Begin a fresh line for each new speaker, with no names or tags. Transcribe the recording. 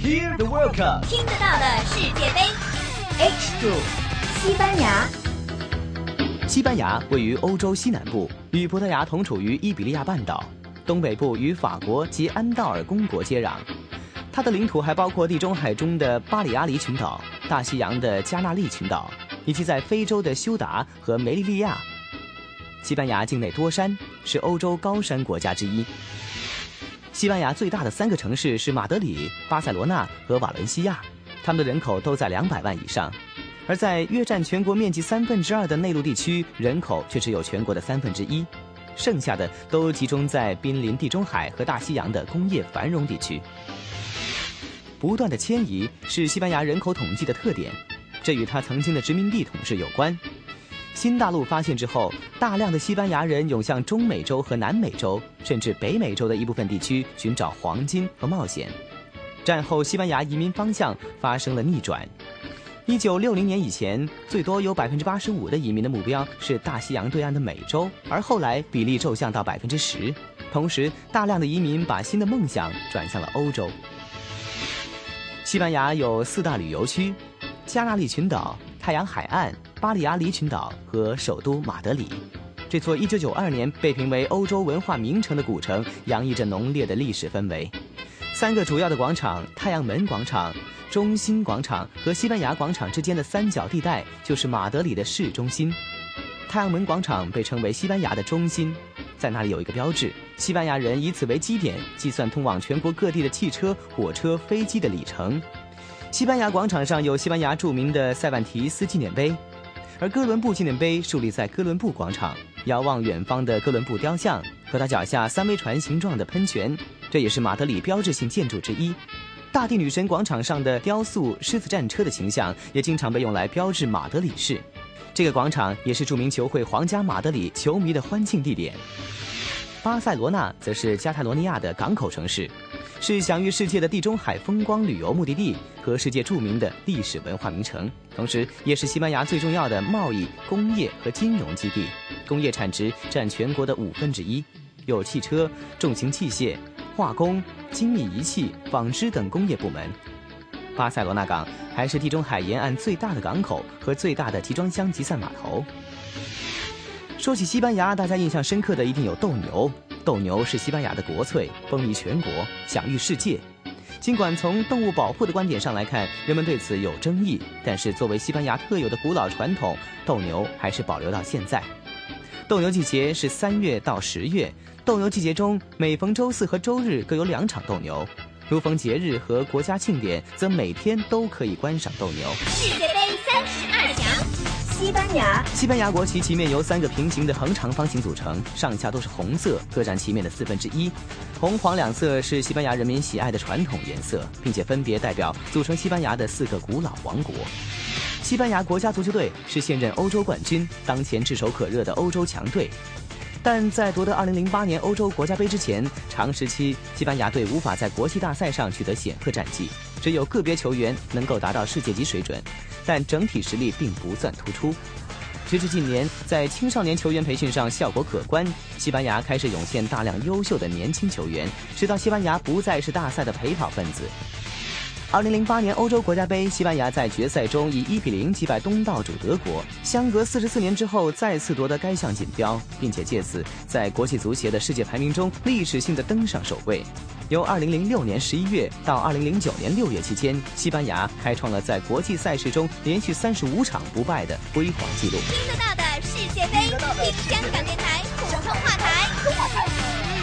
Hear the World Cup，
听得到的世界杯。
H Group，
西班牙。
西班牙位于欧洲西南部，与葡萄牙同处于伊比利亚半岛，东北部与法国及安道尔公国接壤。它的领土还包括地中海中的巴里阿里群岛、大西洋的加纳利群岛，以及在非洲的休达和梅利利亚。西班牙境内多山，是欧洲高山国家之一。西班牙最大的三个城市是马德里、巴塞罗那和瓦伦西亚，他们的人口都在两百万以上。而在约占全国面积三分之二的内陆地区，人口却只有全国的三分之一，剩下的都集中在濒临地中海和大西洋的工业繁荣地区。不断的迁移是西班牙人口统计的特点，这与它曾经的殖民地统治有关。新大陆发现之后，大量的西班牙人涌向中美洲和南美洲，甚至北美洲的一部分地区寻找黄金和冒险。战后，西班牙移民方向发生了逆转。一九六零年以前，最多有百分之八十五的移民的目标是大西洋对岸的美洲，而后来比例骤降到百分之十。同时，大量的移民把新的梦想转向了欧洲。西班牙有四大旅游区：加纳利群岛、太阳海岸、巴里阿里群岛和首都马德里。这座1992年被评为欧洲文化名城的古城，洋溢着浓烈的历史氛围。三个主要的广场——太阳门广场、中心广场和西班牙广场之间的三角地带，就是马德里的市中心。太阳门广场被称为西班牙的中心，在那里有一个标志。西班牙人以此为基点，计算通往全国各地的汽车、火车、飞机的里程。西班牙广场上有西班牙著名的塞万提斯纪念碑，而哥伦布纪念碑树立在哥伦布广场。遥望远方的哥伦布雕像和他脚下三桅船形状的喷泉，这也是马德里标志性建筑之一。大地女神广场上的雕塑狮子战车的形象，也经常被用来标志马德里市。这个广场也是著名球会皇家马德里球迷的欢庆地点。巴塞罗那则是加泰罗尼亚的港口城市，是享誉世界的地中海风光旅游目的地和世界著名的历史文化名城，同时也是西班牙最重要的贸易、工业和金融基地。工业产值占全国的五分之一，有汽车、重型器械、化工、精密仪器、纺织等工业部门。巴塞罗那港还是地中海沿岸最大的港口和最大的集装箱集散码头。说起西班牙，大家印象深刻的一定有斗牛。斗牛是西班牙的国粹，风靡全国，享誉世界。尽管从动物保护的观点上来看，人们对此有争议，但是作为西班牙特有的古老传统，斗牛还是保留到现在。斗牛季节是三月到十月，斗牛季节中每逢周四和周日各有两场斗牛，如逢节日和国家庆典，则每天都可以观赏斗牛。
世界杯三十二。西班牙，
西班牙国旗旗面由三个平行的横长方形组成，上下都是红色，各占旗面的四分之一。红黄两色是西班牙人民喜爱的传统颜色，并且分别代表组成西班牙的四个古老王国。西班牙国家足球队是现任欧洲冠军，当前炙手可热的欧洲强队。但在夺得2008年欧洲国家杯之前，长时期西班牙队无法在国际大赛上取得显赫战绩，只有个别球员能够达到世界级水准。但整体实力并不算突出。直至近年，在青少年球员培训上效果可观，西班牙开始涌现大量优秀的年轻球员，使到西班牙不再是大赛的陪跑分子。二零零八年欧洲国家杯，西班牙在决赛中以一比零击败东道主德国，相隔四十四年之后再次夺得该项锦标，并且借此在国际足协的世界排名中历史性的登上首位。由二零零六年十一月到二零零九年六月期间，西班牙开创了在国际赛事中连续三十五场不败的辉煌纪录。
听得到的世界杯，听香港电台普通话台。